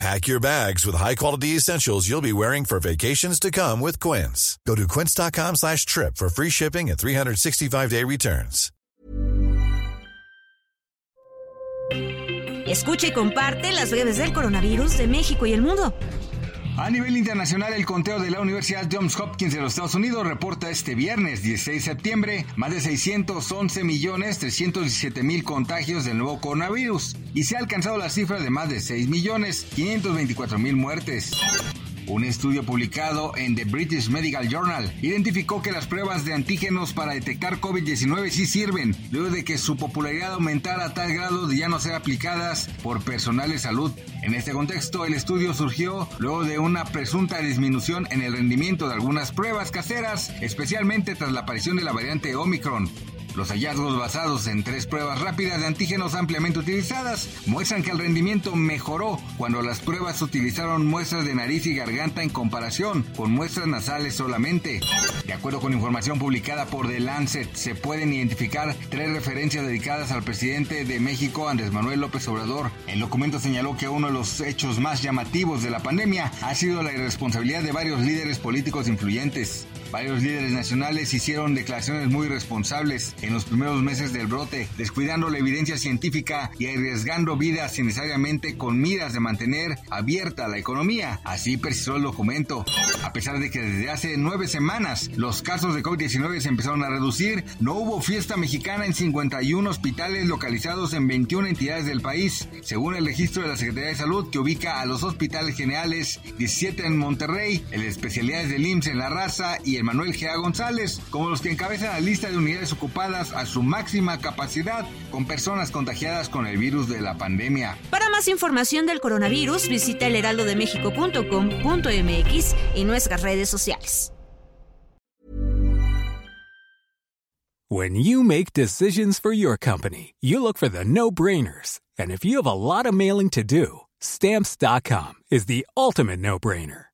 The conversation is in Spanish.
Pack your bags with high-quality essentials you'll be wearing for vacations to come with Quince. Go to quince.com slash trip for free shipping and 365-day returns. Escucha y comparte las breves del coronavirus de México y el mundo. A nivel internacional, el conteo de la Universidad Johns Hopkins de los Estados Unidos reporta este viernes 16 de septiembre más de 611 millones 317 mil contagios del nuevo coronavirus y se ha alcanzado la cifra de más de 6 millones 524 mil muertes. Un estudio publicado en The British Medical Journal identificó que las pruebas de antígenos para detectar COVID-19 sí sirven, luego de que su popularidad aumentara a tal grado de ya no ser aplicadas por personal de salud. En este contexto, el estudio surgió luego de una presunta disminución en el rendimiento de algunas pruebas caseras, especialmente tras la aparición de la variante Omicron. Los hallazgos basados en tres pruebas rápidas de antígenos ampliamente utilizadas muestran que el rendimiento mejoró cuando las pruebas utilizaron muestras de nariz y garganta en comparación con muestras nasales solamente. De acuerdo con información publicada por The Lancet, se pueden identificar tres referencias dedicadas al presidente de México, Andrés Manuel López Obrador. El documento señaló que uno de los hechos más llamativos de la pandemia ha sido la irresponsabilidad de varios líderes políticos influyentes. Varios líderes nacionales hicieron declaraciones muy responsables en los primeros meses del brote, descuidando la evidencia científica y arriesgando vidas innecesariamente con miras de mantener abierta la economía. Así precisó el documento. A pesar de que desde hace nueve semanas los casos de COVID-19 se empezaron a reducir, no hubo fiesta mexicana en 51 hospitales localizados en 21 entidades del país, según el registro de la Secretaría de Salud que ubica a los hospitales generales 17 en Monterrey, de especialidades del IMSS en La Raza y el Manuel G.A. González, como los que encabezan la lista de unidades ocupadas a su máxima capacidad con personas contagiadas con el virus de la pandemia. Para más información del coronavirus, visita elheraldodemexico.com.mx y nuestras redes sociales. When you make decisions for your company, you look for the no-brainers. And if you have a lot of mailing to do, stamps.com is the ultimate no-brainer.